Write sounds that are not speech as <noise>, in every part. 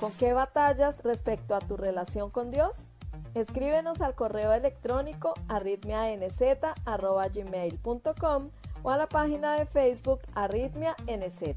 ¿Con qué batallas respecto a tu relación con Dios? Escríbenos al correo electrónico arritmianz.gmail.com o a la página de Facebook Arritmia NZ.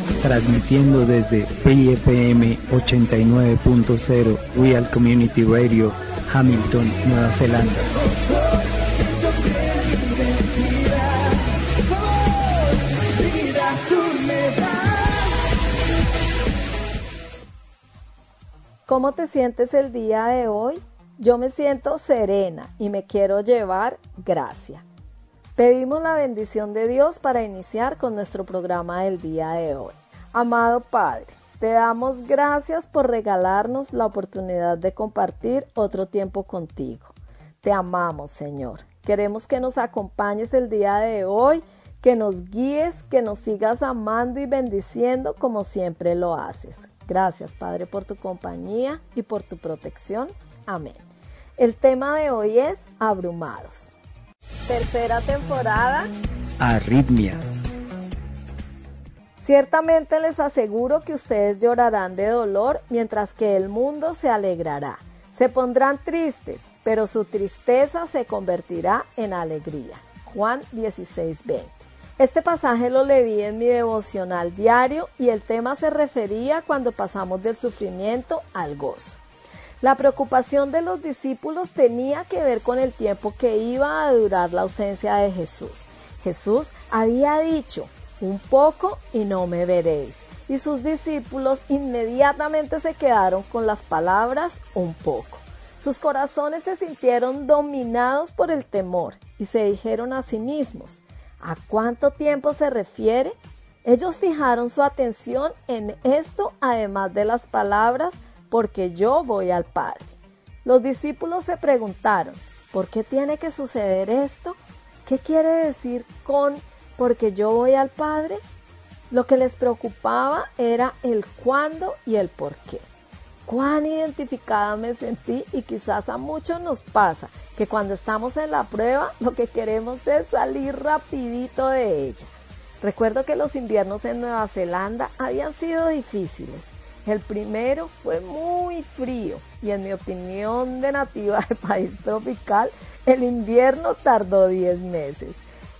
transmitiendo desde PFM 89.0 Real Community Radio, Hamilton, Nueva Zelanda. ¿Cómo te sientes el día de hoy? Yo me siento serena y me quiero llevar gracia. Pedimos la bendición de Dios para iniciar con nuestro programa del día de hoy. Amado Padre, te damos gracias por regalarnos la oportunidad de compartir otro tiempo contigo. Te amamos, Señor. Queremos que nos acompañes el día de hoy, que nos guíes, que nos sigas amando y bendiciendo como siempre lo haces. Gracias, Padre, por tu compañía y por tu protección. Amén. El tema de hoy es abrumados. Tercera temporada. Arritmia. Ciertamente les aseguro que ustedes llorarán de dolor mientras que el mundo se alegrará. Se pondrán tristes, pero su tristeza se convertirá en alegría. Juan 16:20. Este pasaje lo leí en mi devocional diario y el tema se refería cuando pasamos del sufrimiento al gozo. La preocupación de los discípulos tenía que ver con el tiempo que iba a durar la ausencia de Jesús. Jesús había dicho, un poco y no me veréis. Y sus discípulos inmediatamente se quedaron con las palabras un poco. Sus corazones se sintieron dominados por el temor y se dijeron a sí mismos, ¿A cuánto tiempo se refiere? Ellos fijaron su atención en esto, además de las palabras, porque yo voy al Padre. Los discípulos se preguntaron, ¿por qué tiene que suceder esto? ¿Qué quiere decir con porque yo voy al Padre? Lo que les preocupaba era el cuándo y el por qué. Cuán identificada me sentí y quizás a muchos nos pasa que cuando estamos en la prueba lo que queremos es salir rapidito de ella. Recuerdo que los inviernos en Nueva Zelanda habían sido difíciles. El primero fue muy frío y en mi opinión de nativa de país tropical, el invierno tardó 10 meses.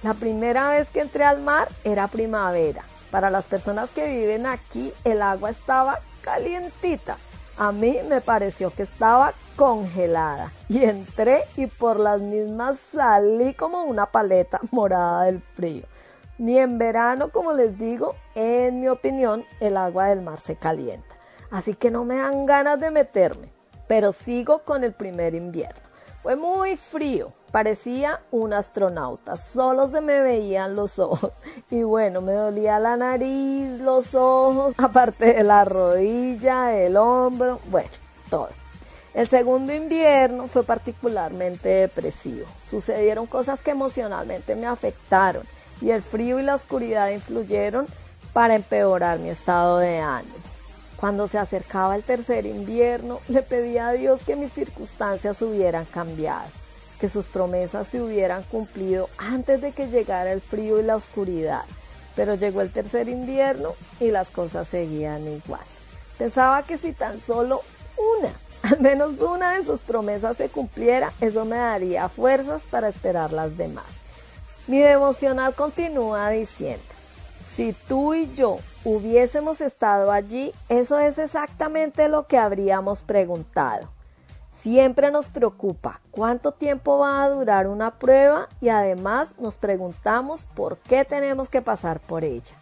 La primera vez que entré al mar era primavera. Para las personas que viven aquí, el agua estaba calientita a mí me pareció que estaba congelada y entré y por las mismas salí como una paleta <laughs> morada del frío. Ni en verano, como les digo, en mi opinión, el agua del mar se calienta. Así que no me dan ganas de meterme, pero sigo con el primer invierno. Fue muy frío, parecía un astronauta, solo se me veían los ojos <laughs> y bueno, me dolía la nariz, los ojos, <laughs> aparte de la rodilla, el hombro, bueno, todo. El segundo invierno fue particularmente depresivo. Sucedieron cosas que emocionalmente me afectaron y el frío y la oscuridad influyeron para empeorar mi estado de ánimo. Cuando se acercaba el tercer invierno, le pedía a Dios que mis circunstancias hubieran cambiado, que sus promesas se hubieran cumplido antes de que llegara el frío y la oscuridad. Pero llegó el tercer invierno y las cosas seguían igual. Pensaba que si tan solo una, <laughs> al menos una de sus promesas se cumpliera, eso me daría fuerzas para esperar las demás. Mi devocional continúa diciendo, si tú y yo hubiésemos estado allí, eso es exactamente lo que habríamos preguntado. Siempre nos preocupa cuánto tiempo va a durar una prueba y además nos preguntamos por qué tenemos que pasar por ella.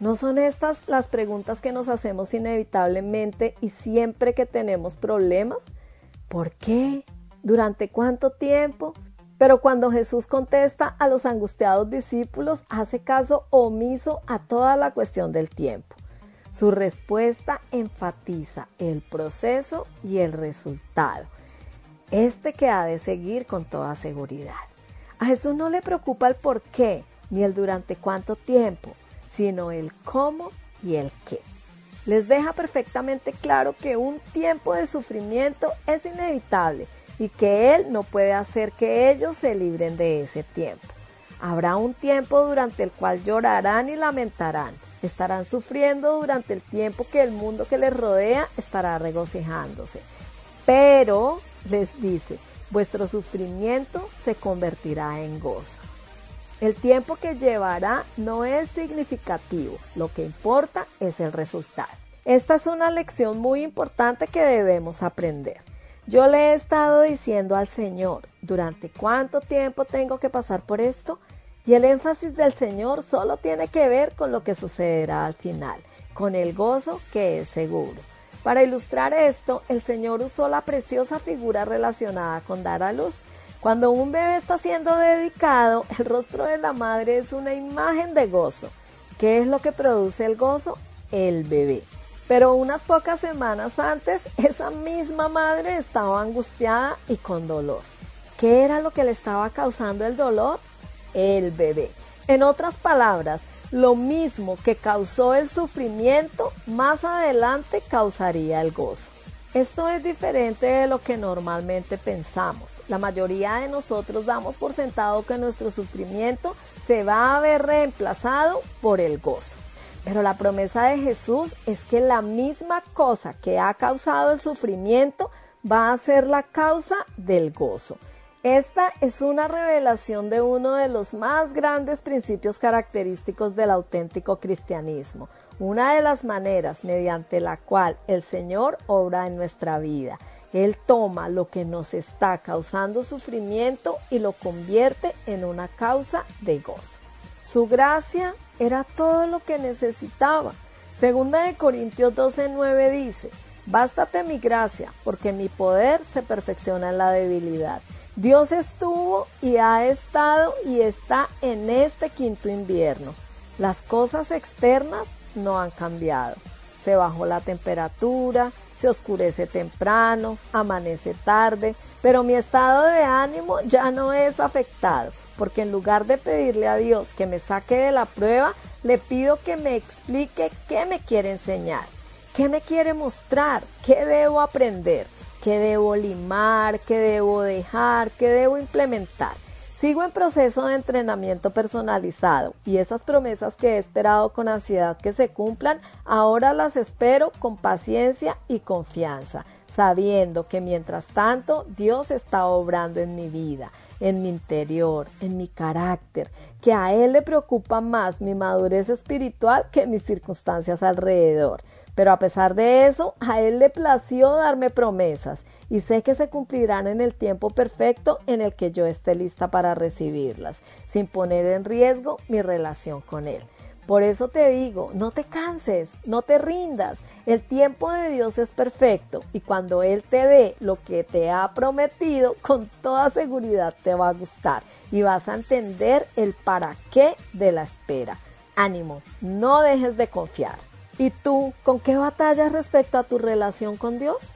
¿No son estas las preguntas que nos hacemos inevitablemente y siempre que tenemos problemas? ¿Por qué? ¿Durante cuánto tiempo? Pero cuando Jesús contesta a los angustiados discípulos, hace caso omiso a toda la cuestión del tiempo. Su respuesta enfatiza el proceso y el resultado, este que ha de seguir con toda seguridad. A Jesús no le preocupa el por qué ni el durante cuánto tiempo, sino el cómo y el qué. Les deja perfectamente claro que un tiempo de sufrimiento es inevitable y que Él no puede hacer que ellos se libren de ese tiempo. Habrá un tiempo durante el cual llorarán y lamentarán, estarán sufriendo durante el tiempo que el mundo que les rodea estará regocijándose. Pero, les dice, vuestro sufrimiento se convertirá en gozo. El tiempo que llevará no es significativo, lo que importa es el resultado. Esta es una lección muy importante que debemos aprender. Yo le he estado diciendo al Señor, ¿durante cuánto tiempo tengo que pasar por esto? Y el énfasis del Señor solo tiene que ver con lo que sucederá al final, con el gozo que es seguro. Para ilustrar esto, el Señor usó la preciosa figura relacionada con dar a luz. Cuando un bebé está siendo dedicado, el rostro de la madre es una imagen de gozo. ¿Qué es lo que produce el gozo? El bebé. Pero unas pocas semanas antes, esa misma madre estaba angustiada y con dolor. ¿Qué era lo que le estaba causando el dolor? El bebé. En otras palabras, lo mismo que causó el sufrimiento, más adelante causaría el gozo. Esto es diferente de lo que normalmente pensamos. La mayoría de nosotros damos por sentado que nuestro sufrimiento se va a ver reemplazado por el gozo. Pero la promesa de Jesús es que la misma cosa que ha causado el sufrimiento va a ser la causa del gozo. Esta es una revelación de uno de los más grandes principios característicos del auténtico cristianismo, una de las maneras mediante la cual el Señor obra en nuestra vida. Él toma lo que nos está causando sufrimiento y lo convierte en una causa de gozo. Su gracia era todo lo que necesitaba. Segunda de Corintios 12:9 dice, Bástate mi gracia, porque mi poder se perfecciona en la debilidad. Dios estuvo y ha estado y está en este quinto invierno. Las cosas externas no han cambiado. Se bajó la temperatura, se oscurece temprano, amanece tarde, pero mi estado de ánimo ya no es afectado porque en lugar de pedirle a Dios que me saque de la prueba, le pido que me explique qué me quiere enseñar, qué me quiere mostrar, qué debo aprender, qué debo limar, qué debo dejar, qué debo implementar. Sigo en proceso de entrenamiento personalizado y esas promesas que he esperado con ansiedad que se cumplan, ahora las espero con paciencia y confianza, sabiendo que mientras tanto Dios está obrando en mi vida en mi interior, en mi carácter, que a Él le preocupa más mi madurez espiritual que mis circunstancias alrededor. Pero a pesar de eso, a Él le plació darme promesas y sé que se cumplirán en el tiempo perfecto en el que yo esté lista para recibirlas, sin poner en riesgo mi relación con Él. Por eso te digo, no te canses, no te rindas. El tiempo de Dios es perfecto y cuando Él te dé lo que te ha prometido, con toda seguridad te va a gustar y vas a entender el para qué de la espera. Ánimo, no dejes de confiar. ¿Y tú con qué batallas respecto a tu relación con Dios?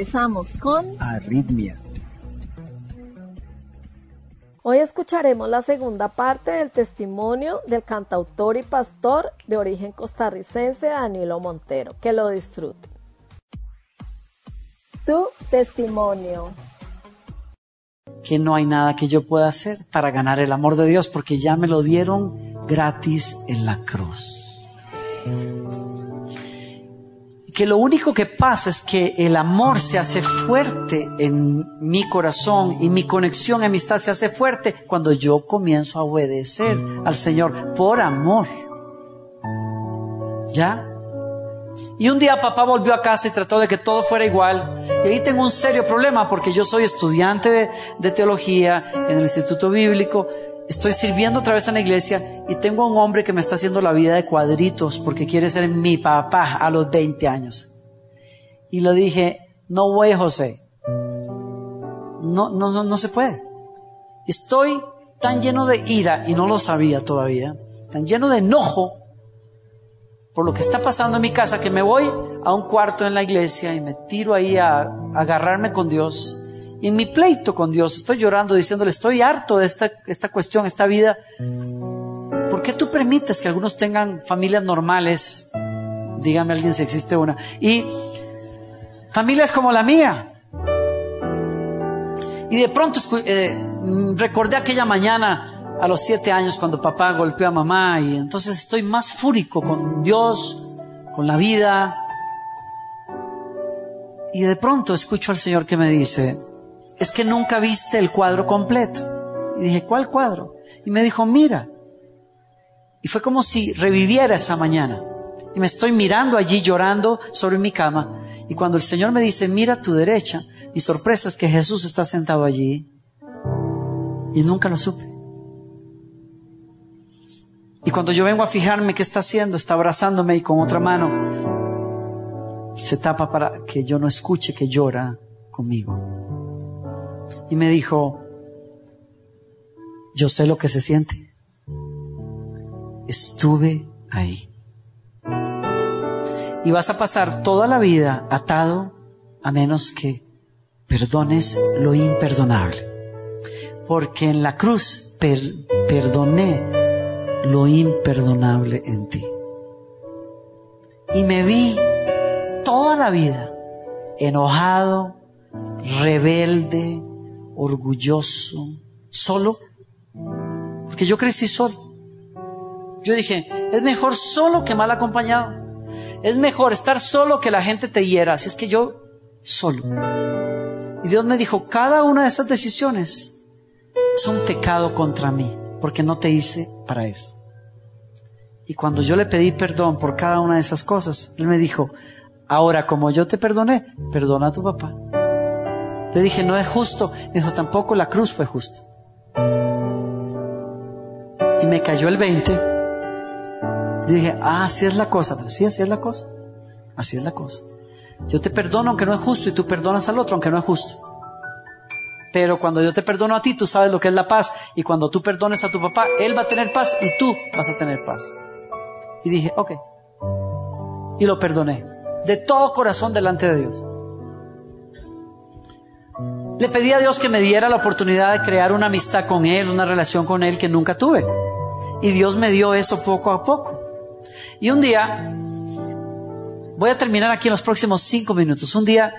Regresamos con Arritmia. Hoy escucharemos la segunda parte del testimonio del cantautor y pastor de origen costarricense Danilo Montero. Que lo disfruten. Tu testimonio. Que no hay nada que yo pueda hacer para ganar el amor de Dios porque ya me lo dieron gratis en la cruz que lo único que pasa es que el amor se hace fuerte en mi corazón y mi conexión, amistad se hace fuerte cuando yo comienzo a obedecer al Señor por amor. ¿Ya? Y un día papá volvió a casa y trató de que todo fuera igual. Y ahí tengo un serio problema porque yo soy estudiante de, de teología en el Instituto Bíblico estoy sirviendo otra vez en la iglesia y tengo un hombre que me está haciendo la vida de cuadritos porque quiere ser mi papá a los 20 años. Y le dije, no voy, José. No, no, no, no se puede. Estoy tan lleno de ira y no lo sabía todavía, tan lleno de enojo por lo que está pasando en mi casa que me voy a un cuarto en la iglesia y me tiro ahí a, a agarrarme con Dios y en mi pleito con Dios estoy llorando diciéndole, estoy harto de esta, esta cuestión, esta vida. ¿Por qué tú permites que algunos tengan familias normales? Dígame alguien si existe una. Y familias como la mía. Y de pronto eh, recordé aquella mañana a los siete años cuando papá golpeó a mamá y entonces estoy más fúrico con Dios, con la vida. Y de pronto escucho al Señor que me dice, es que nunca viste el cuadro completo. Y dije, ¿cuál cuadro? Y me dijo, mira. Y fue como si reviviera esa mañana. Y me estoy mirando allí llorando sobre mi cama. Y cuando el Señor me dice, mira a tu derecha, mi sorpresa es que Jesús está sentado allí. Y nunca lo supe. Y cuando yo vengo a fijarme qué está haciendo, está abrazándome y con otra mano se tapa para que yo no escuche que llora conmigo y me dijo, yo sé lo que se siente. Estuve ahí. Y vas a pasar toda la vida atado a menos que perdones lo imperdonable. Porque en la cruz perdoné lo imperdonable en ti. Y me vi toda la vida enojado, rebelde, orgulloso, solo, porque yo crecí solo. Yo dije, es mejor solo que mal acompañado. Es mejor estar solo que la gente te hiera. Así es que yo solo. Y Dios me dijo, cada una de esas decisiones es un pecado contra mí, porque no te hice para eso. Y cuando yo le pedí perdón por cada una de esas cosas, Él me dijo, ahora como yo te perdoné, perdona a tu papá. Le dije, no es justo. Me dijo, tampoco la cruz fue justa. Y me cayó el 20. dije, ah, así es la cosa. sí, así es la cosa. Así es la cosa. Yo te perdono aunque no es justo y tú perdonas al otro aunque no es justo. Pero cuando yo te perdono a ti, tú sabes lo que es la paz. Y cuando tú perdones a tu papá, él va a tener paz y tú vas a tener paz. Y dije, ok. Y lo perdoné. De todo corazón delante de Dios. Le pedí a Dios que me diera la oportunidad de crear una amistad con Él, una relación con Él que nunca tuve. Y Dios me dio eso poco a poco. Y un día, voy a terminar aquí en los próximos cinco minutos. Un día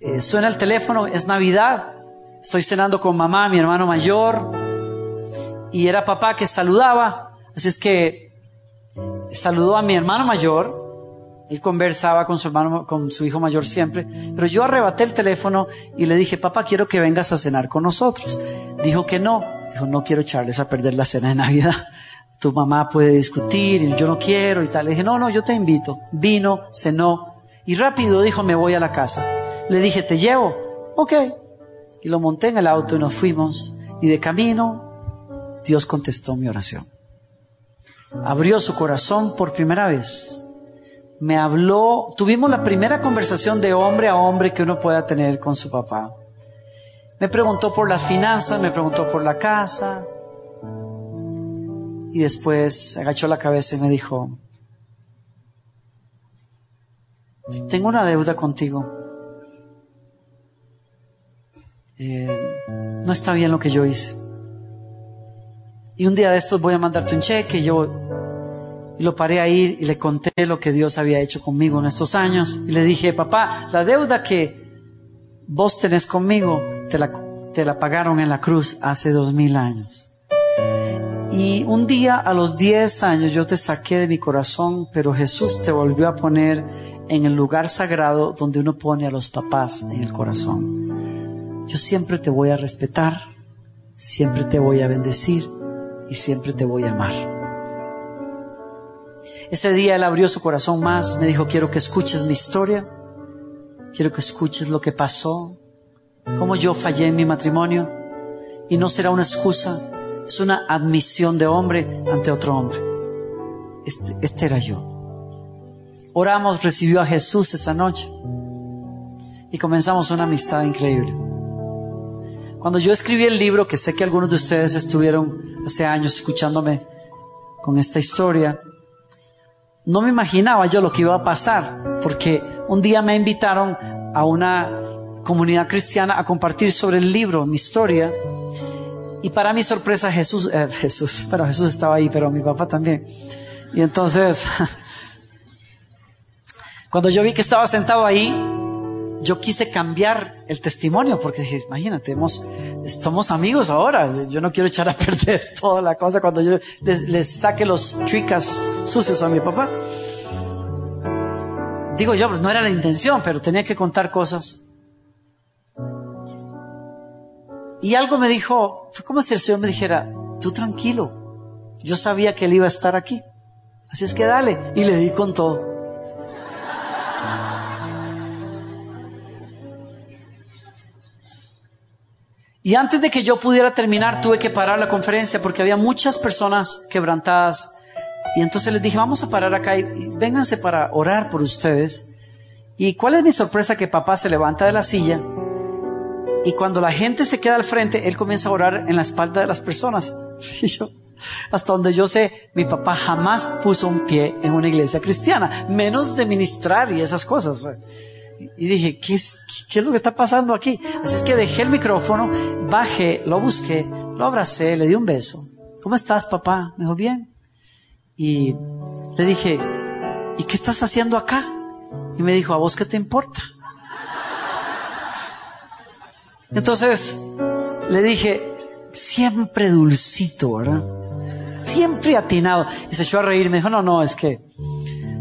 eh, suena el teléfono, es Navidad, estoy cenando con mamá, mi hermano mayor, y era papá que saludaba. Así es que saludó a mi hermano mayor él conversaba con su hermano, con su hijo mayor siempre, pero yo arrebaté el teléfono y le dije, papá, quiero que vengas a cenar con nosotros. Dijo que no. Dijo, no quiero echarles a perder la cena de Navidad. Tu mamá puede discutir y yo no quiero y tal. Le dije, no, no, yo te invito. Vino, cenó y rápido dijo, me voy a la casa. Le dije, te llevo. Ok. Y lo monté en el auto y nos fuimos. Y de camino, Dios contestó mi oración. Abrió su corazón por primera vez me habló, tuvimos la primera conversación de hombre a hombre que uno pueda tener con su papá. Me preguntó por las finanzas, me preguntó por la casa y después agachó la cabeza y me dijo, tengo una deuda contigo. Eh, no está bien lo que yo hice. Y un día de estos voy a mandarte un cheque. Yo lo paré ahí y le conté lo que Dios había hecho conmigo en estos años. Y le dije, papá, la deuda que vos tenés conmigo te la, te la pagaron en la cruz hace dos mil años. Y un día a los diez años yo te saqué de mi corazón, pero Jesús te volvió a poner en el lugar sagrado donde uno pone a los papás en el corazón. Yo siempre te voy a respetar, siempre te voy a bendecir y siempre te voy a amar. Ese día él abrió su corazón más, me dijo, quiero que escuches mi historia, quiero que escuches lo que pasó, cómo yo fallé en mi matrimonio y no será una excusa, es una admisión de hombre ante otro hombre. Este, este era yo. Oramos, recibió a Jesús esa noche y comenzamos una amistad increíble. Cuando yo escribí el libro, que sé que algunos de ustedes estuvieron hace años escuchándome con esta historia, no me imaginaba yo lo que iba a pasar, porque un día me invitaron a una comunidad cristiana a compartir sobre el libro, mi historia, y para mi sorpresa Jesús, eh, Jesús, pero Jesús estaba ahí, pero mi papá también. Y entonces, <laughs> cuando yo vi que estaba sentado ahí, yo quise cambiar el testimonio porque dije, imagínate, hemos, somos amigos ahora. Yo no quiero echar a <laughs> perder toda la cosa cuando yo les, saque los tricas sucios a mi papá. Digo yo, no era la intención, pero tenía que contar cosas. Y algo me dijo, fue como si el Señor me dijera, tú tranquilo, yo sabía que Él iba a estar aquí. Así es que dale. Y le di con todo. Y antes de que yo pudiera terminar, tuve que parar la conferencia porque había muchas personas quebrantadas. Y entonces les dije, vamos a parar acá y vénganse para orar por ustedes. Y cuál es mi sorpresa que papá se levanta de la silla y cuando la gente se queda al frente, él comienza a orar en la espalda de las personas. <laughs> Y yo, hasta donde yo sé, mi papá jamás puso un pie en una iglesia cristiana, menos de ministrar y esas cosas. Y dije, ¿qué es, ¿qué es lo que está pasando aquí? Así es que dejé el micrófono, bajé, lo busqué, lo abracé, le di un beso. ¿Cómo estás, papá? Me dijo, bien. Y le dije, ¿y qué estás haciendo acá? Y me dijo, ¿a vos qué te importa? Entonces le dije, siempre dulcito, ¿verdad? Siempre atinado. Y se echó a reír me dijo, no, no, es que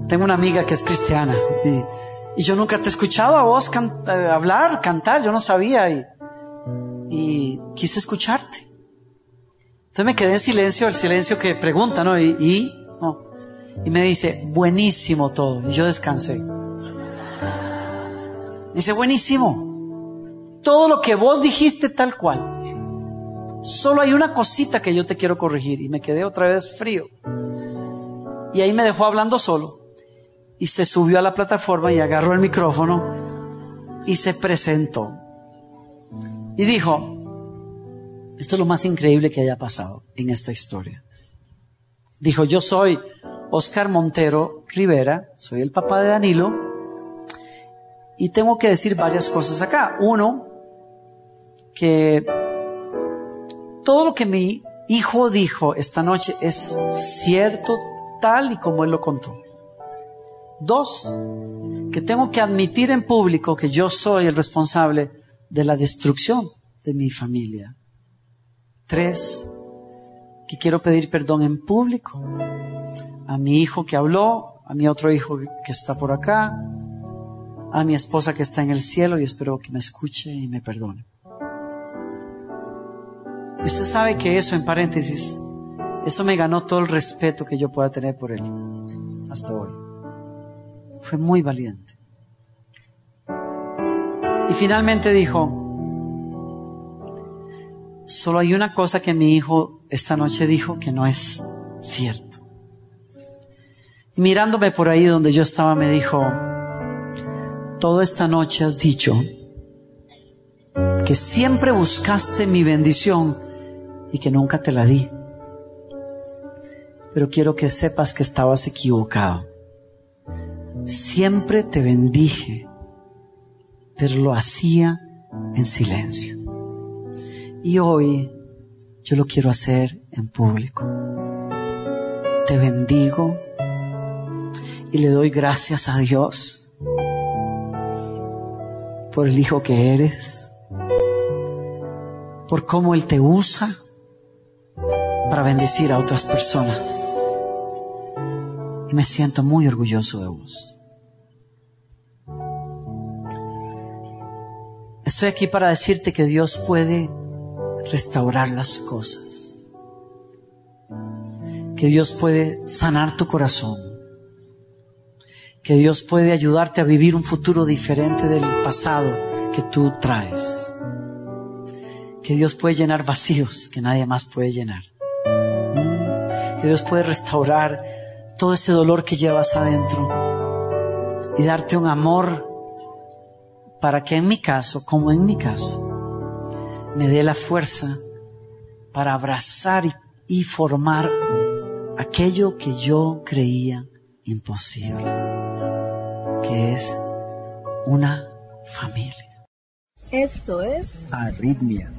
tengo una amiga que es cristiana y y yo nunca te he escuchado a vos eh, hablar, cantar, yo no sabía y, quise escucharte. Entonces me quedé en silencio, el silencio que pregunta, no. y me dice, buenísimo todo. Y yo descansé. Dice, buenísimo. Todo lo que vos dijiste tal cual. Solo hay una cosita que yo te quiero corregir. Y me quedé otra vez frío. Y ahí me dejó hablando solo y se subió a la plataforma y agarró el micrófono y se presentó. Y dijo, esto es lo más increíble que haya pasado en esta historia. Dijo, yo soy Oscar Montero Rivera, soy el papá de Danilo, y tengo que decir varias cosas acá. Uno, que todo lo que mi hijo dijo esta noche es cierto tal y como él lo contó. Dos, que tengo que admitir en público que yo soy el responsable de la destrucción de mi familia. Tres, que quiero pedir perdón en público a mi hijo que habló, a mi otro hijo que está por acá, a mi esposa que está en el cielo y espero que me escuche y me perdone. Usted sabe que eso, en paréntesis, eso me ganó todo el respeto que yo pueda tener por él hasta hoy. Fue muy valiente. Y finalmente dijo, solo hay una cosa que mi hijo esta noche dijo que no es cierto. Y mirándome por ahí donde yo estaba me dijo, toda esta noche has dicho que siempre buscaste mi bendición y que nunca te la di. Pero quiero que sepas que estabas equivocado siempre te bendije, pero lo hacía en silencio. Y hoy yo lo quiero hacer en público. Te bendigo y le doy gracias a Dios por el hijo que eres, por cómo Él te usa para bendecir a otras personas. Y me siento muy orgulloso de vos. Estoy aquí para decirte que Dios puede restaurar las cosas. Que Dios puede sanar tu corazón. Que Dios puede ayudarte a vivir un futuro diferente del pasado que tú traes. Que Dios puede llenar vacíos que nadie más puede llenar. Que Dios puede restaurar todo ese dolor que llevas adentro y darte un amor para que en mi caso, como en mi caso, me dé la fuerza para abrazar y, formar aquello que yo creía imposible, que es una familia. Esto es Arritmia.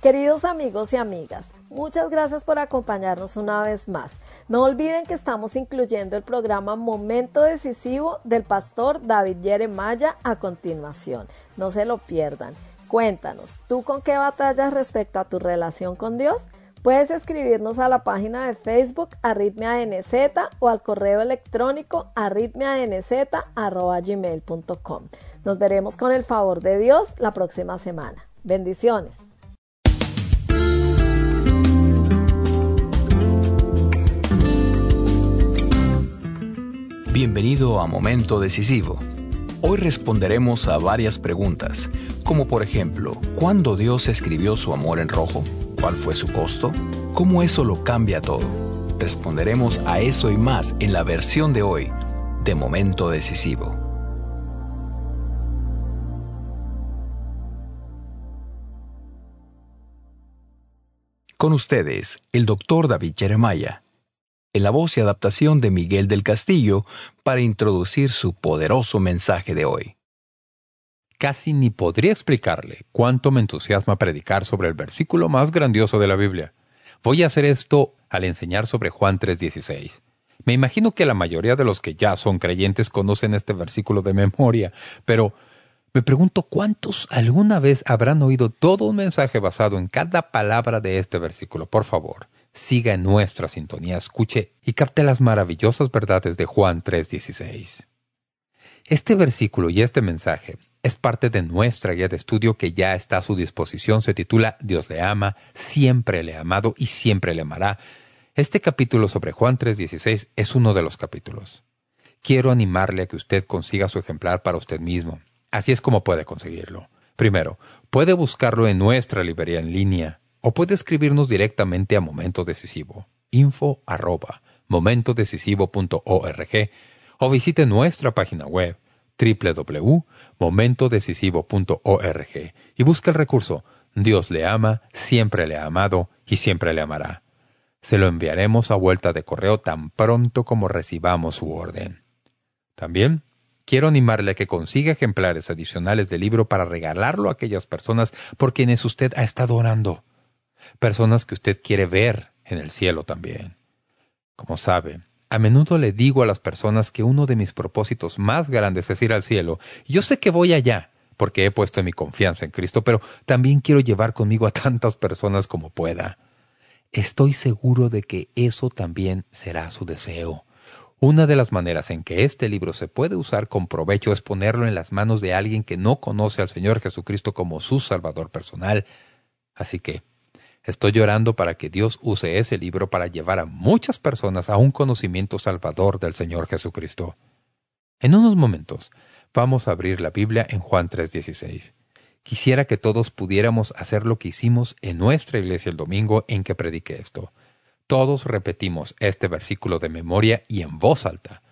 Queridos amigos y amigas, Muchas gracias por acompañarnos una vez más. No olviden que estamos incluyendo el programa Momento Decisivo del pastor David Yeremaya a continuación. No se lo pierdan. Cuéntanos, ¿tú con qué batallas respecto a tu relación con Dios? Puedes escribirnos a la página de Facebook AritmiaNZ o al correo electrónico arritmianz.gmail.com. Nos veremos con el favor de Dios la próxima semana. Bendiciones. Bienvenido a Momento Decisivo. Hoy responderemos a varias preguntas, como por ejemplo, ¿cuándo Dios escribió su amor en rojo? ¿Cuál fue su costo? ¿Cómo eso lo cambia todo? Responderemos a eso y más en la versión de hoy de Momento Decisivo. Con ustedes, el doctor David Jeremiah en la voz y adaptación de Miguel del Castillo para introducir su poderoso mensaje de hoy. Casi ni podría explicarle cuánto me entusiasma predicar sobre el versículo más grandioso de la Biblia. Voy a hacer esto al enseñar sobre Juan 3:16. Me imagino que la mayoría de los que ya son creyentes conocen este versículo de memoria, pero me pregunto cuántos alguna vez habrán oído todo un mensaje basado en cada palabra de este versículo. Por favor, siga en nuestra sintonía, escuche y capte las maravillosas verdades de Juan 3.16. Este versículo y este mensaje es parte de nuestra guía de estudio que ya está a su disposición. Se titula Dios le ama, siempre le ha amado y siempre le amará. Este capítulo sobre Juan 3.16 es uno de los capítulos. Quiero animarle a que usted consiga su ejemplar para usted mismo. Así es como puede conseguirlo. Primero, puede buscarlo en nuestra librería en línea o puede escribirnos directamente a Momento Decisivo, info arroba momentodecisivo.org o visite nuestra página web www.momentodecisivo.org y busque el recurso Dios le ama, siempre le ha amado y siempre le amará. Se lo enviaremos a vuelta de correo tan pronto como recibamos su orden. También quiero animarle a que consiga ejemplares adicionales del libro para regalarlo a aquellas personas por quienes usted ha estado orando personas que usted quiere ver en el cielo también. Como sabe, a menudo le digo a las personas que uno de mis propósitos más grandes es ir al cielo. Yo sé que voy allá, porque he puesto mi confianza en Cristo, pero también quiero llevar conmigo a tantas personas como pueda. Estoy seguro de que eso también será su deseo. Una de las maneras en que este libro se puede usar con provecho es ponerlo en las manos de alguien que no conoce al Señor Jesucristo como su Salvador personal. Así que, Estoy llorando para que Dios use ese libro para llevar a muchas personas a un conocimiento salvador del Señor Jesucristo. En unos momentos vamos a abrir la Biblia en Juan 3.16. Quisiera que todos pudiéramos hacer lo que hicimos en nuestra iglesia el domingo en que prediqué esto. Todos repetimos este versículo de memoria y en voz alta.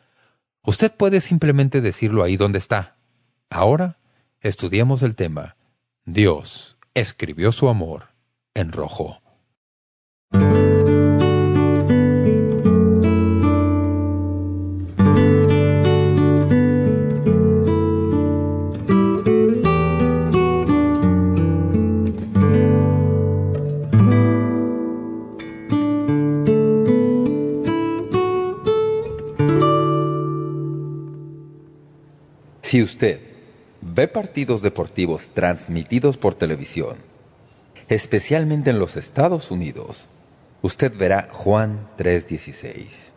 Usted puede simplemente decirlo ahí donde está. Ahora estudiamos el tema. Dios escribió su amor en rojo. Si usted ve partidos deportivos transmitidos por televisión, especialmente en los Estados Unidos, usted verá Juan 3.16.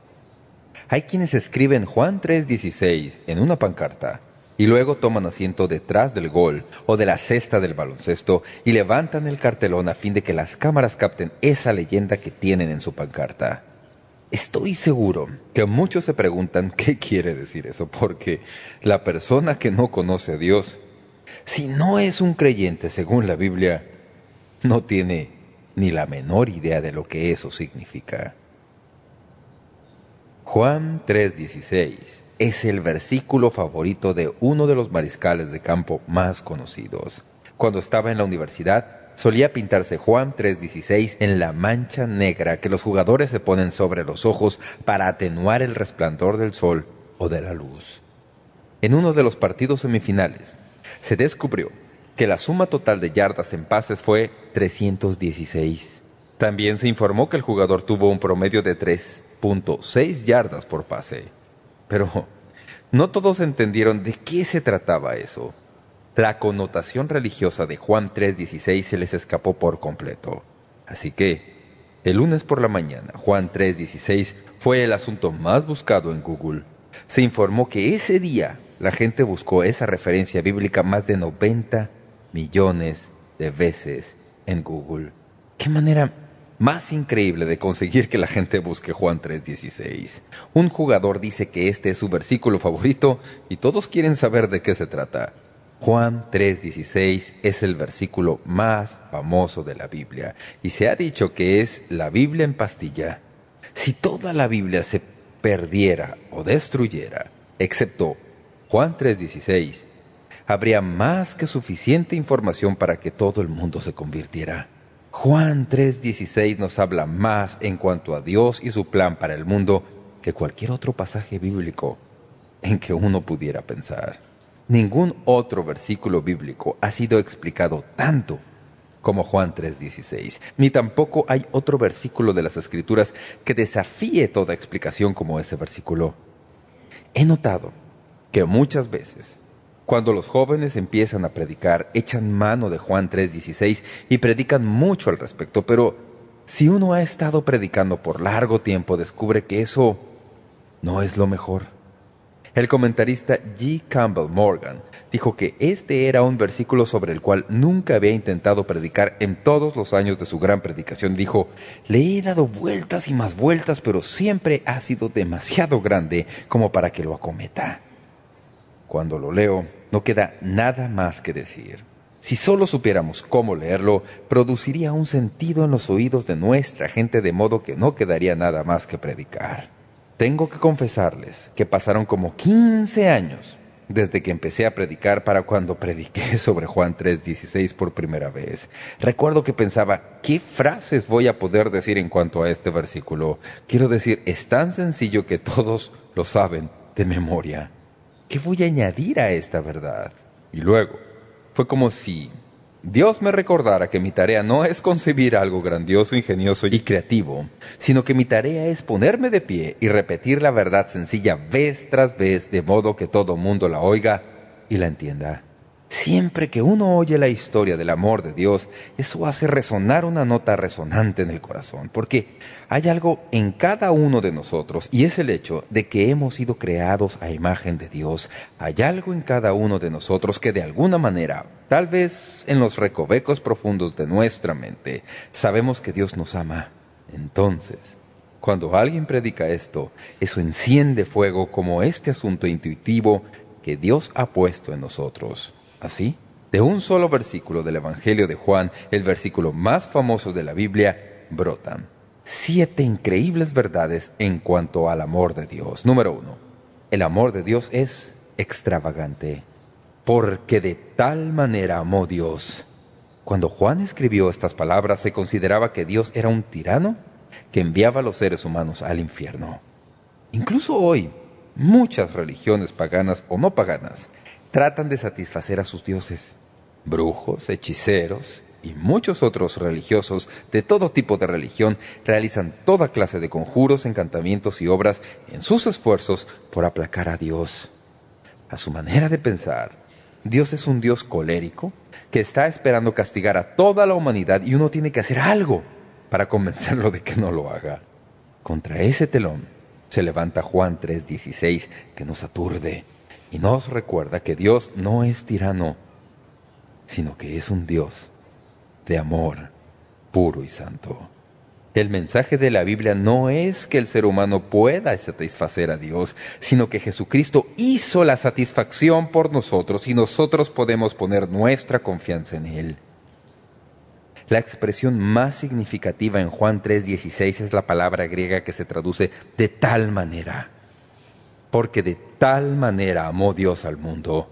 Hay quienes escriben Juan 3.16 en una pancarta y luego toman asiento detrás del gol o de la cesta del baloncesto y levantan el cartelón a fin de que las cámaras capten esa leyenda que tienen en su pancarta. Estoy seguro que muchos se preguntan <laughs> qué quiere decir eso, porque la persona que no conoce a Dios, si no es un creyente según la Biblia, no tiene ni la menor idea de lo que eso significa. Juan 3.16 es el versículo favorito de uno de los mariscales de campo más conocidos. Cuando estaba en la universidad, solía pintarse Juan 3.16 en la mancha negra que los jugadores se ponen sobre los ojos para atenuar el resplandor del sol o de la luz. En uno de los partidos semifinales, se descubrió que la suma total de yardas en pases fue 316. También se informó que el jugador tuvo un promedio de 3.6 yardas por pase. Pero no todos entendieron de qué se trataba eso. La connotación religiosa de Juan 3.16 se les escapó por completo. Así que, el lunes por la mañana, Juan 3.16 fue el asunto más buscado en Google. Se informó que ese día la gente buscó esa referencia bíblica más de 90 millones de veces en Google. ¿Qué manera más increíble de conseguir que la gente busque Juan 3.16? Un jugador dice que este es su versículo favorito y todos quieren saber de qué se trata. Juan 3.16 es el versículo más famoso de la Biblia y se ha dicho que es la Biblia en pastilla. Si toda la Biblia se perdiera o destruyera, excepto Juan 3.16, habría más que suficiente información para que todo el mundo se convirtiera. Juan 3.16 nos habla más en cuanto a Dios y su plan para el mundo que cualquier otro pasaje bíblico en que uno pudiera pensar. Ningún otro versículo bíblico ha sido explicado tanto como Juan 3.16, ni tampoco hay otro versículo de las Escrituras que desafíe toda explicación como ese versículo. He notado que muchas veces, cuando los jóvenes empiezan a predicar, echan mano de Juan 3.16 y predican mucho al respecto, pero si uno ha estado predicando por largo tiempo, descubre que eso no es lo mejor. El comentarista G. Campbell Morgan dijo que este era un versículo sobre el cual nunca había intentado predicar en todos los años de su gran predicación. Dijo, le he dado vueltas y más vueltas, pero siempre ha sido demasiado grande como para que lo acometa. Cuando lo leo, no queda nada más que decir. Si solo supiéramos cómo leerlo, produciría un sentido en los oídos de nuestra gente de modo que no quedaría nada más que predicar. Tengo que confesarles que pasaron como 15 años desde que empecé a predicar para cuando prediqué <laughs> sobre Juan 3.16 por primera vez. Recuerdo que pensaba, ¿qué frases voy a poder decir en cuanto a este versículo? Quiero decir, es tan sencillo que todos lo saben de memoria. ¿Qué voy a añadir a esta verdad? Y luego, fue como si Dios me recordara que mi tarea no es concebir algo grandioso, ingenioso y creativo, sino que mi tarea es ponerme de pie y repetir la verdad sencilla vez tras vez de modo que todo mundo la oiga y la entienda. Siempre que uno oye la historia del amor de Dios, eso hace resonar una nota resonante en el corazón, porque hay algo en cada uno de nosotros, y es el hecho de que hemos sido creados a imagen de Dios. Hay algo en cada uno de nosotros que de alguna manera, tal vez en los recovecos profundos de nuestra mente, sabemos que Dios nos ama. Entonces, cuando alguien predica esto, eso enciende fuego como este asunto intuitivo que Dios ha puesto en nosotros. Así, de un solo versículo del Evangelio de Juan, el versículo más famoso de la Biblia, brotan siete increíbles verdades en cuanto al amor de Dios. Número uno, el amor de Dios es extravagante, porque de tal manera amó Dios. Cuando Juan escribió estas palabras, se consideraba que Dios era un tirano que enviaba a los seres humanos al infierno. Incluso hoy, muchas religiones paganas o no paganas tratan de satisfacer a sus dioses. Brujos, hechiceros y muchos otros religiosos de todo tipo de religión realizan toda clase de conjuros, encantamientos y obras en sus esfuerzos por aplacar a Dios. A su manera de pensar, Dios es un Dios colérico que está esperando castigar a toda la humanidad y uno tiene que hacer algo para convencerlo de que no lo haga. Contra ese telón se levanta Juan 3:16 que nos aturde y nos recuerda que Dios no es tirano, sino que es un Dios de amor puro y santo. El mensaje de la Biblia no es que el ser humano pueda satisfacer a Dios, sino que Jesucristo hizo la satisfacción por nosotros y nosotros podemos poner nuestra confianza en Él. La expresión más significativa en Juan 3.16 es la palabra griega que se traduce de tal manera. Porque de tal manera amó Dios al mundo.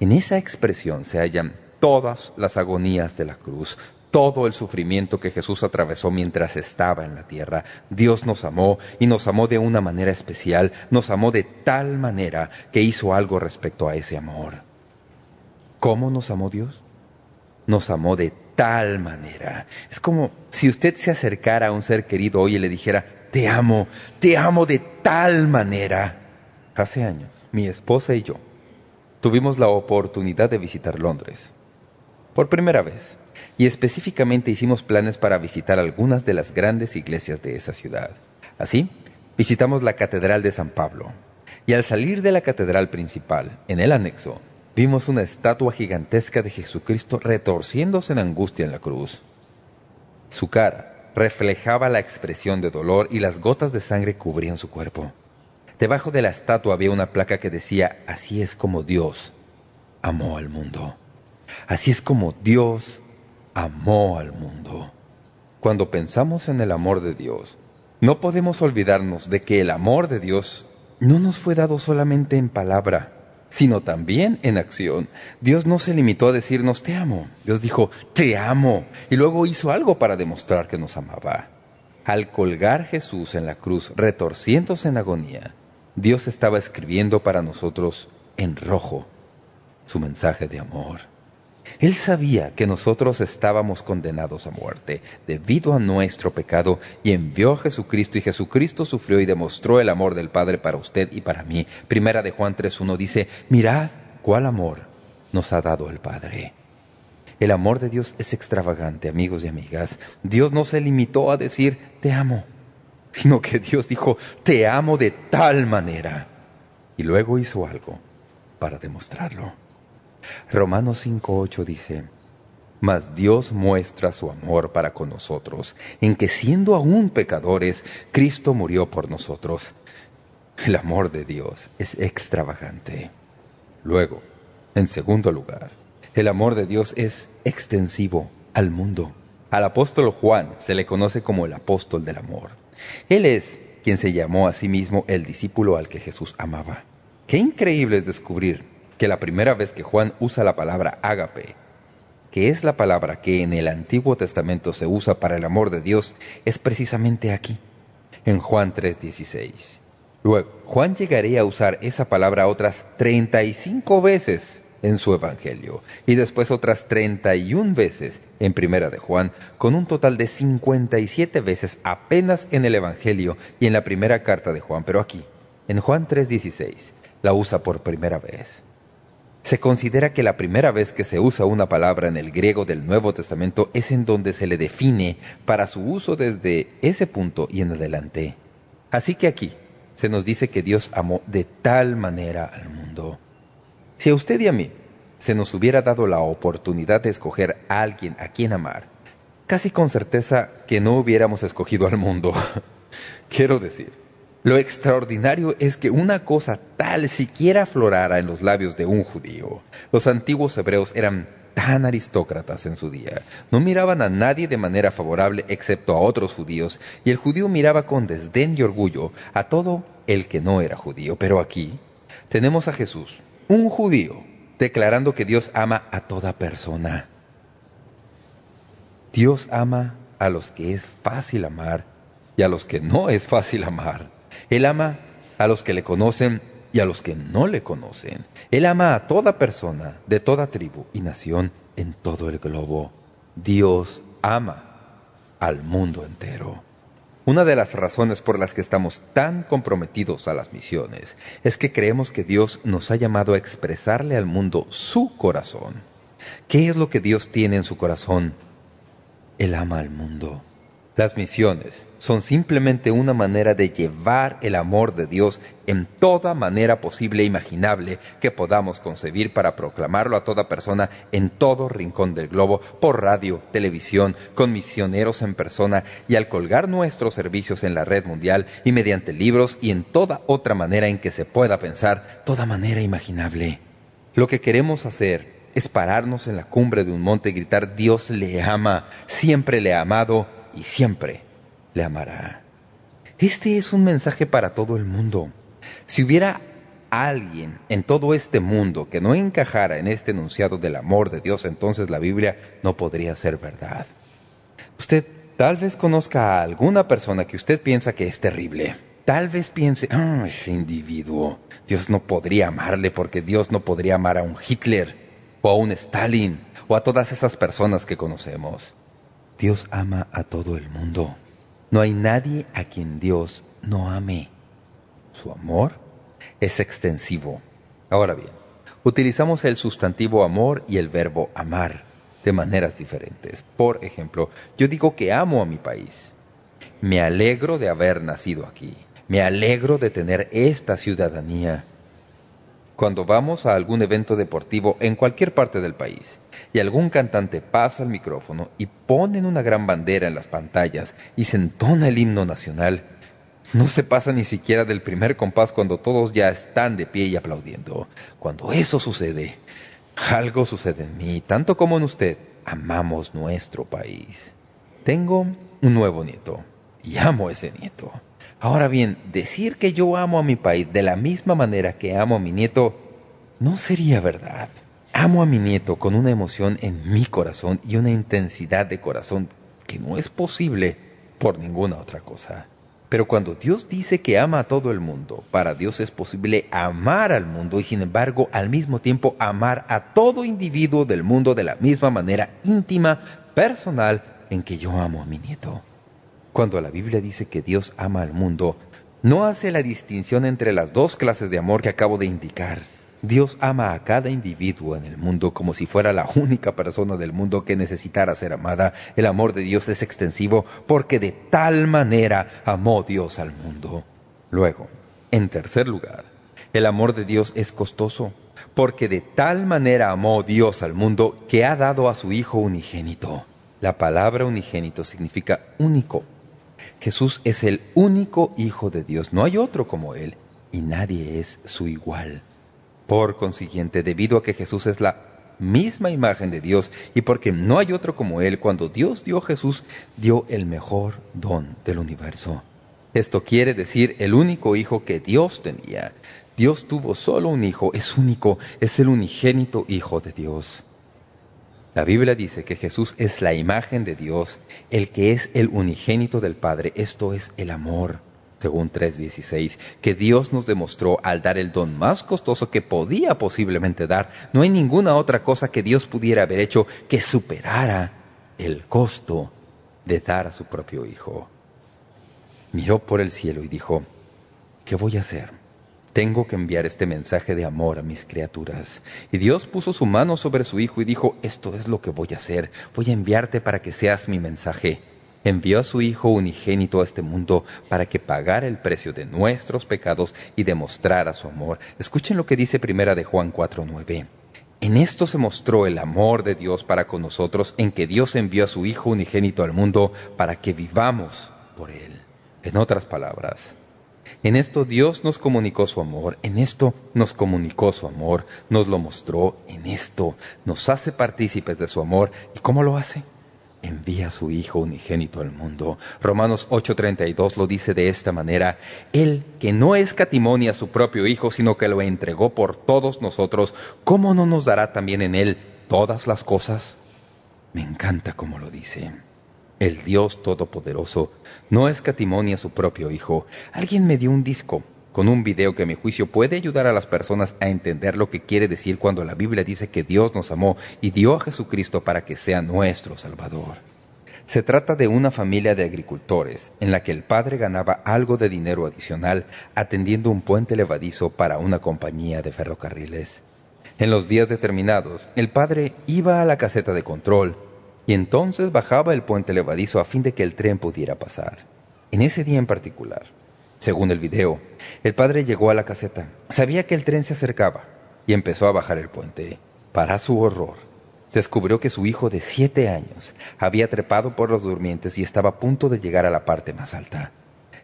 En esa expresión se hallan todas las agonías de la cruz, todo el sufrimiento que Jesús atravesó mientras estaba en la tierra. Dios nos amó y nos amó de una manera especial, nos amó de tal manera que hizo algo respecto a ese amor. ¿Cómo nos amó Dios? Nos amó de tal manera. Es como si usted se acercara a un ser querido hoy y le dijera, te amo, te amo de tal manera. Hace años, mi esposa y yo tuvimos la oportunidad de visitar Londres. Por primera vez y específicamente hicimos planes para visitar algunas de las grandes iglesias de esa ciudad. Así, visitamos la Catedral de San Pablo, y al salir de la catedral principal, en el anexo, vimos una estatua gigantesca de Jesucristo retorciéndose en angustia en la cruz. Su cara reflejaba la expresión de dolor y las gotas de sangre cubrían su cuerpo. Debajo de la estatua había una placa que decía, así es como Dios amó al mundo. Así es como Dios amó al mundo. Cuando pensamos en el amor de Dios, no podemos olvidarnos de que el amor de Dios no nos fue dado solamente en palabra, sino también en acción. Dios no se limitó a decirnos te amo. Dios dijo te amo y luego hizo algo para demostrar que nos amaba. Al colgar Jesús en la cruz, retorciéndose en agonía, Dios estaba escribiendo para nosotros en rojo su mensaje de amor. Él sabía que nosotros estábamos condenados a muerte debido a nuestro pecado y envió a Jesucristo y Jesucristo sufrió y demostró el amor del Padre para usted y para mí. Primera de Juan 3.1 dice, mirad cuál amor nos ha dado el Padre. El amor de Dios es extravagante, amigos y amigas. Dios no se limitó a decir, te amo, sino que Dios dijo, te amo de tal manera. Y luego hizo algo para demostrarlo. Romanos 5.8 dice, Mas Dios muestra su amor para con nosotros, en que siendo aún pecadores, Cristo murió por nosotros. El amor de Dios es extravagante. Luego, en segundo lugar, el amor de Dios es extensivo al mundo. Al apóstol Juan se le conoce como el apóstol del amor. Él es quien se llamó a sí mismo el discípulo al que Jesús amaba. Qué increíble es descubrir que la primera vez que Juan usa la palabra ágape, que es la palabra que en el Antiguo Testamento se usa para el amor de Dios, es precisamente aquí, en Juan 3.16. Luego, Juan llegaría a usar esa palabra otras 35 veces en su Evangelio y después otras 31 veces en Primera de Juan, con un total de 57 veces apenas en el Evangelio y en la primera carta de Juan, pero aquí, en Juan 3.16, la usa por primera vez. Se considera que la primera vez que se usa una palabra en el griego del Nuevo Testamento es en donde se le define para su uso desde ese punto y en adelante. Así que aquí se nos dice que Dios amó de tal manera al mundo. Si a usted y a mí se nos hubiera dado la oportunidad de escoger a alguien a quien amar, casi con certeza que no hubiéramos escogido al mundo. <laughs> Quiero decir, lo extraordinario es que una cosa tal siquiera aflorara en los labios de un judío. Los antiguos hebreos eran tan aristócratas en su día. No miraban a nadie de manera favorable excepto a otros judíos, y el judío miraba con desdén y orgullo a todo el que no era judío. Pero aquí tenemos a Jesús, un judío, declarando que Dios ama a toda persona. Dios ama a los que es fácil amar y a los que no es fácil amar. Él ama a los que le conocen y a los que no le conocen. Él ama a toda persona, de toda tribu y nación en todo el globo. Dios ama al mundo entero. Una de las razones por las que estamos tan comprometidos a las misiones es que creemos que Dios nos ha llamado a expresarle al mundo su corazón. ¿Qué es lo que Dios tiene en su corazón? Él ama al mundo. Las misiones son simplemente una manera de llevar el amor de Dios en toda manera posible e imaginable que podamos concebir para proclamarlo a toda persona en todo rincón del globo, por radio, televisión, con misioneros en persona y al colgar nuestros servicios en la red mundial y mediante libros y en toda otra manera en que se pueda pensar, toda manera imaginable. Lo que queremos hacer es pararnos en la cumbre de un monte y gritar Dios le ama, siempre le ha amado y siempre le amará. Este es un mensaje para todo el mundo. Si hubiera alguien en todo este mundo que no encajara en este enunciado del amor de Dios, entonces la Biblia no podría ser verdad. Usted tal vez conozca a alguna persona que usted piensa que es terrible. Tal vez piense, ah, ese individuo, Dios no podría amarle porque Dios no podría amar a un Hitler o a un Stalin o a todas esas personas que conocemos. Dios ama a todo el mundo. No hay nadie a quien Dios no ame. Su amor es extensivo. Ahora bien, utilizamos el sustantivo amor y el verbo amar de maneras diferentes. Por ejemplo, yo digo que amo a mi país. Me alegro de haber nacido aquí. Me alegro de tener esta ciudadanía. Cuando vamos a algún evento deportivo en cualquier parte del país y algún cantante pasa el micrófono y ponen una gran bandera en las pantallas y se entona el himno nacional, no se pasa ni siquiera del primer compás cuando todos ya están de pie y aplaudiendo. Cuando eso sucede, algo sucede en mí, tanto como en usted. Amamos nuestro país. Tengo un nuevo nieto y amo a ese nieto. Ahora bien, decir que yo amo a mi país de la misma manera que amo a mi nieto no sería verdad. Amo a mi nieto con una emoción en mi corazón y una intensidad de corazón que no es posible por ninguna otra cosa. Pero cuando Dios dice que ama a todo el mundo, para Dios es posible amar al mundo y sin embargo al mismo tiempo amar a todo individuo del mundo de la misma manera íntima, personal, en que yo amo a mi nieto. Cuando la Biblia dice que Dios ama al mundo, no hace la distinción entre las dos clases de amor que acabo de indicar. Dios ama a cada individuo en el mundo como si fuera la única persona del mundo que necesitara ser amada. El amor de Dios es extensivo porque de tal manera amó Dios al mundo. Luego, en tercer lugar, el amor de Dios es costoso porque de tal manera amó Dios al mundo que ha dado a su Hijo unigénito. La palabra unigénito significa único. Jesús es el único Hijo de Dios, no hay otro como Él, y nadie es su igual. Por consiguiente, debido a que Jesús es la misma imagen de Dios y porque no hay otro como Él, cuando Dios dio a Jesús, dio el mejor don del universo. Esto quiere decir el único hijo que Dios tenía. Dios tuvo solo un hijo, es único, es el unigénito Hijo de Dios. La Biblia dice que Jesús es la imagen de Dios, el que es el unigénito del Padre, esto es el amor según 3.16, que Dios nos demostró al dar el don más costoso que podía posiblemente dar. No hay ninguna otra cosa que Dios pudiera haber hecho que superara el costo de dar a su propio Hijo. Miró por el cielo y dijo, ¿qué voy a hacer? Tengo que enviar este mensaje de amor a mis criaturas. Y Dios puso su mano sobre su Hijo y dijo, esto es lo que voy a hacer. Voy a enviarte para que seas mi mensaje envió a su Hijo unigénito a este mundo para que pagara el precio de nuestros pecados y demostrara su amor. Escuchen lo que dice primera de Juan 4.9. En esto se mostró el amor de Dios para con nosotros, en que Dios envió a su Hijo unigénito al mundo para que vivamos por Él. En otras palabras, en esto Dios nos comunicó su amor, en esto nos comunicó su amor, nos lo mostró, en esto nos hace partícipes de su amor. ¿Y cómo lo hace? Envía a su Hijo unigénito al mundo. Romanos 8:32 lo dice de esta manera, Él que no escatimonia a su propio Hijo, sino que lo entregó por todos nosotros, ¿cómo no nos dará también en Él todas las cosas? Me encanta cómo lo dice. El Dios Todopoderoso no escatimonia a su propio Hijo. Alguien me dio un disco con un video que a mi juicio puede ayudar a las personas a entender lo que quiere decir cuando la Biblia dice que Dios nos amó y dio a Jesucristo para que sea nuestro Salvador. Se trata de una familia de agricultores en la que el padre ganaba algo de dinero adicional atendiendo un puente levadizo para una compañía de ferrocarriles. En los días determinados, el padre iba a la caseta de control y entonces bajaba el puente levadizo a fin de que el tren pudiera pasar. En ese día en particular, según el video, el padre llegó a la caseta. Sabía que el tren se acercaba y empezó a bajar el puente. Para su horror, descubrió que su hijo de siete años había trepado por los durmientes y estaba a punto de llegar a la parte más alta.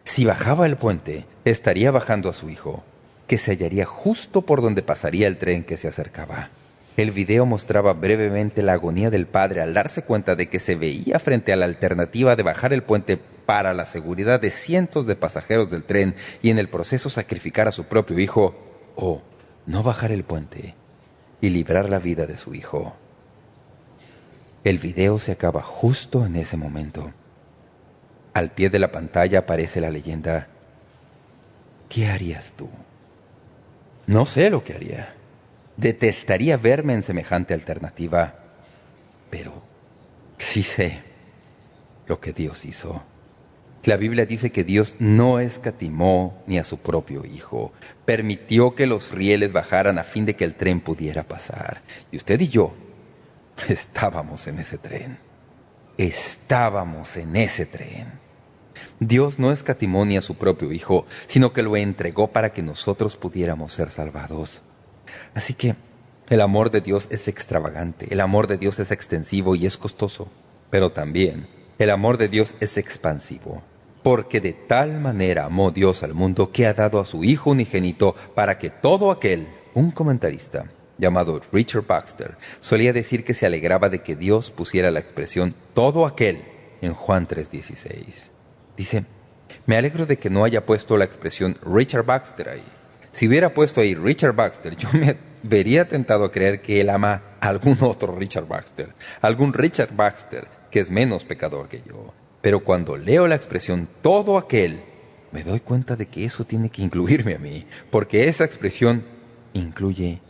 Si bajaba el puente, estaría bajando a su hijo, que se hallaría justo por donde pasaría el tren que se acercaba. El video mostraba brevemente la agonía del padre al darse cuenta de que se veía frente a la alternativa de bajar el puente para la seguridad de cientos de pasajeros del tren y en el proceso sacrificar a su propio hijo, o no bajar el puente y librar la vida de su hijo. El video se acaba justo en ese momento. Al pie de la pantalla aparece la leyenda ¿Qué harías tú? No sé lo que haría. Detestaría verme en semejante alternativa, pero sí sé lo que Dios hizo. La Biblia dice que Dios no escatimó ni a su propio Hijo. Permitió que los rieles bajaran a fin de que el tren pudiera pasar. Y usted y yo <laughs> Estábamos en ese tren. Estábamos en ese tren. Dios no escatimó ni a su propio Hijo, sino que lo entregó para que nosotros pudiéramos ser salvados. Así que el amor de Dios es extravagante, el amor de Dios es extensivo y es costoso, pero también el amor de Dios es expansivo, porque de tal manera amó Dios al mundo que ha dado a su Hijo unigénito para que todo aquel, un comentarista, llamado Richard Baxter, solía decir que se alegraba de que Dios pusiera la expresión todo aquel en Juan 3.16. Dice, me alegro de que no haya puesto la expresión Richard Baxter ahí. Si hubiera puesto ahí Richard Baxter, yo me vería tentado a creer que él ama a algún otro Richard Baxter, algún Richard Baxter que es menos pecador que yo. Pero cuando leo la expresión todo aquel, me doy cuenta de que eso tiene que incluirme a mí, porque esa expresión incluye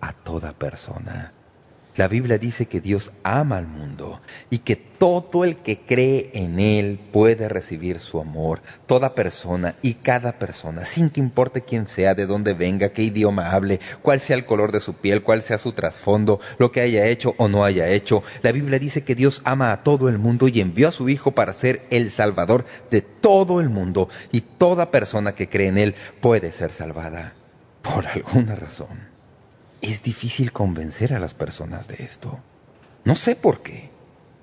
a toda persona. La Biblia dice que Dios ama al mundo y que todo el que cree en Él puede recibir su amor. Toda persona y cada persona, sin que importe quién sea, de dónde venga, qué idioma hable, cuál sea el color de su piel, cuál sea su trasfondo, lo que haya hecho o no haya hecho. La Biblia dice que Dios ama a todo el mundo y envió a su Hijo para ser el Salvador de todo el mundo. Y toda persona que cree en Él puede ser salvada. Por alguna razón. Es difícil convencer a las personas de esto. No sé por qué.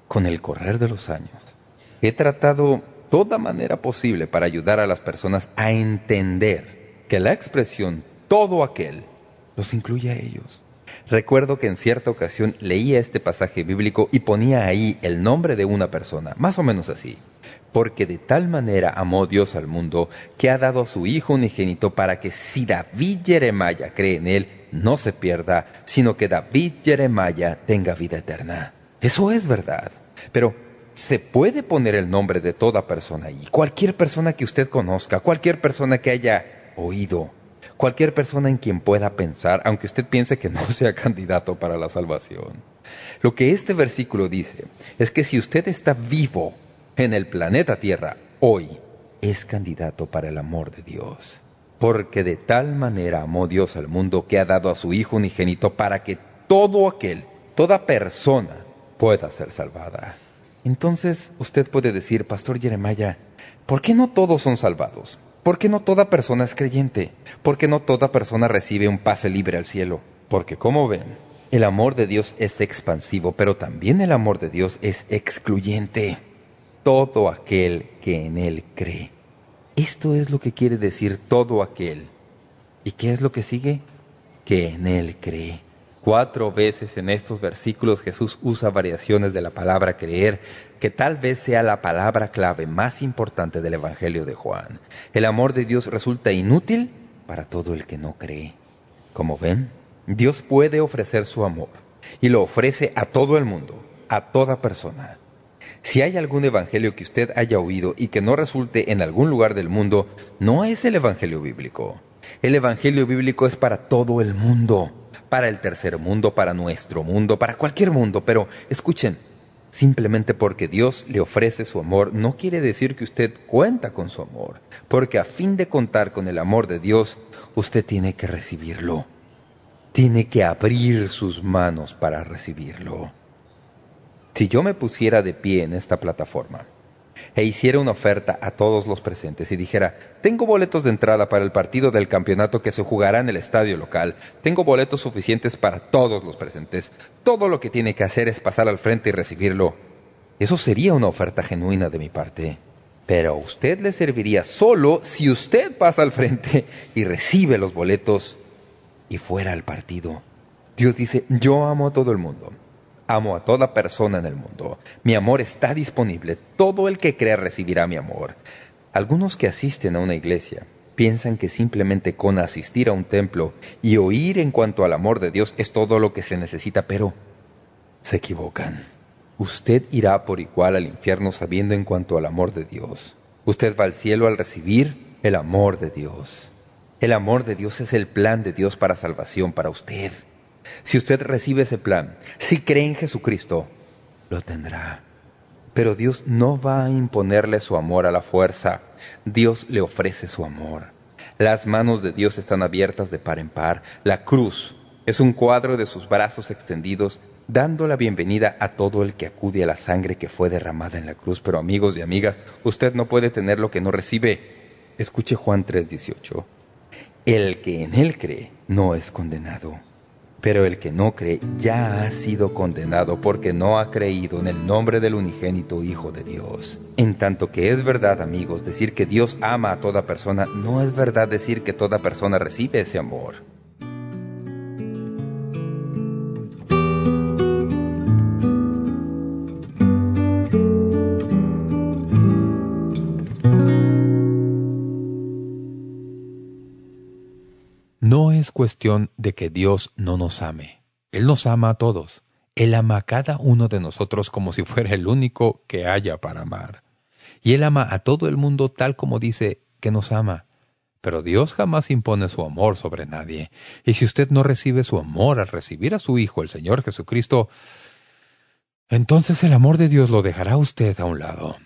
Con el correr de los años, he tratado toda manera posible para ayudar a las personas a entender que la expresión todo aquel los incluye a ellos. Recuerdo que en cierta ocasión leía este pasaje bíblico y ponía ahí el nombre de una persona, más o menos así. Porque de tal manera amó Dios al mundo que ha dado a su Hijo unigénito para que si David Jeremiah cree en él, no se pierda, sino que David Jeremiah tenga vida eterna. Eso es verdad. Pero se puede poner el nombre de toda persona ahí. Cualquier persona que usted conozca, cualquier persona que haya oído, cualquier persona en quien pueda pensar, aunque usted piense que no <laughs> sea candidato para la salvación. Lo que este versículo dice es que si usted está vivo en el planeta Tierra hoy, es candidato para el amor de Dios. Porque de tal manera amó Dios al mundo que ha dado a su Hijo unigénito para que todo aquel, toda persona, pueda ser salvada. Entonces usted puede decir, Pastor Jeremiah, ¿por qué no todos son salvados? ¿Por qué no toda persona es creyente? ¿Por qué no toda persona recibe un pase libre al cielo? Porque como ven, el amor de Dios es expansivo, pero también el amor de Dios es excluyente. Todo aquel que en Él cree. Esto es lo que quiere decir todo aquel. ¿Y qué es lo que sigue? Que en Él cree. Cuatro veces en estos versículos Jesús usa variaciones de la palabra creer, que tal vez sea la palabra clave más importante del Evangelio de Juan. El amor de Dios resulta inútil para todo el que no cree. Como ven, Dios puede ofrecer su amor, y lo ofrece a todo el mundo, a toda persona. Si hay algún evangelio que usted haya oído y que no resulte en algún lugar del mundo, no es el evangelio bíblico. El evangelio bíblico es para todo el mundo, para el tercer mundo, para nuestro mundo, para cualquier mundo. Pero escuchen, Simplemente porque Dios le ofrece su amor no quiere decir que usted cuenta con su amor, porque a fin de contar con el amor de Dios, usted tiene que recibirlo. Tiene que abrir sus manos para recibirlo. Si yo me pusiera de pie en esta plataforma e hiciera una oferta a todos los presentes y dijera, tengo boletos de entrada para el partido del campeonato que se jugará en el estadio local, tengo boletos suficientes para todos los presentes, todo lo que tiene que hacer es pasar al frente y recibirlo. Eso sería una oferta genuina de mi parte. Pero a usted le serviría solo si usted pasa al frente y recibe los boletos y fuera al partido. Dios dice, yo amo a todo el mundo. Amo a toda persona en el mundo. Mi amor está disponible. Todo el que crea recibirá mi amor. Algunos que asisten a una iglesia piensan que simplemente con asistir a un templo y oír en cuanto al amor de Dios es todo lo que se necesita, pero se equivocan. Usted irá por igual al infierno sabiendo en cuanto al amor de Dios. Usted va al cielo al recibir el amor de Dios. El amor de Dios es el plan de Dios para salvación para usted. Si usted recibe ese plan, si cree en Jesucristo, lo tendrá. Pero Dios no va a imponerle su amor a la fuerza. Dios le ofrece su amor. Las manos de Dios están abiertas de par en par. La cruz es un cuadro de sus brazos extendidos, dando la bienvenida a todo el que acude a la sangre que fue derramada en la cruz. Pero amigos y amigas, usted no puede tener lo que no recibe. Escuche Juan 3:18. El que en él cree no es condenado pero el que no cree ya ha sido condenado porque no ha creído en el nombre del unigénito Hijo de Dios. En tanto que es verdad, amigos, decir que Dios ama a toda persona, no es verdad decir que toda persona recibe ese amor. Es cuestión de que Dios no nos ame. Él nos ama a todos. Él ama a cada uno de nosotros como si fuera el único que haya para amar. Y Él ama a todo el mundo tal como dice que nos ama. Pero Dios jamás impone su amor sobre nadie. Y si usted no recibe su amor al recibir a su Hijo, el Señor Jesucristo, entonces el amor de Dios lo dejará usted a un lado.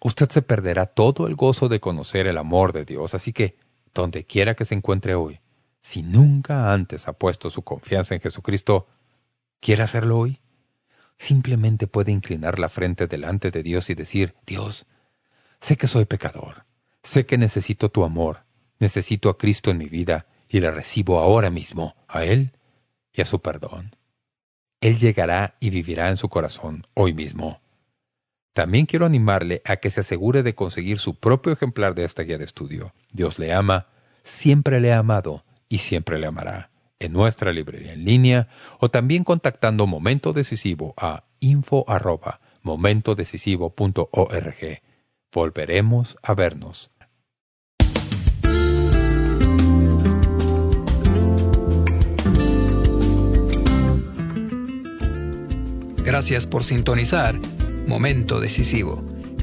Usted se perderá todo el gozo de conocer el amor de Dios. Así que, donde quiera que se encuentre hoy, si nunca antes ha puesto su confianza en Jesucristo, ¿quiere hacerlo hoy? Simplemente puede inclinar la frente delante de Dios y decir, Dios, sé que soy pecador, sé que necesito tu amor, necesito a Cristo en mi vida y le recibo ahora mismo, a Él y a su perdón. Él llegará y vivirá en su corazón hoy mismo. También quiero animarle a que se asegure de conseguir su propio ejemplar de esta guía de estudio. Dios le ama, siempre le ha amado y siempre le amará. En nuestra librería en línea o también contactando Momento Decisivo a info arroba momentodecisivo.org. Volveremos a vernos. Gracias por sintonizar Momento Decisivo.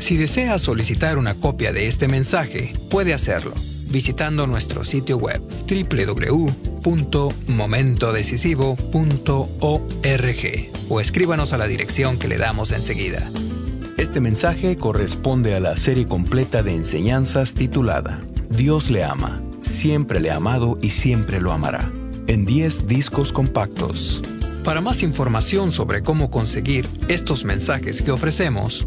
si desea solicitar una copia de este mensaje, puede hacerlo visitando nuestro sitio web www.momentodecisivo.org o escríbanos a la dirección que le damos enseguida. Este mensaje corresponde a la serie completa de enseñanzas titulada Dios le ama, siempre le ha amado y siempre lo amará, en 10 discos compactos. Para más información sobre cómo conseguir estos mensajes que ofrecemos,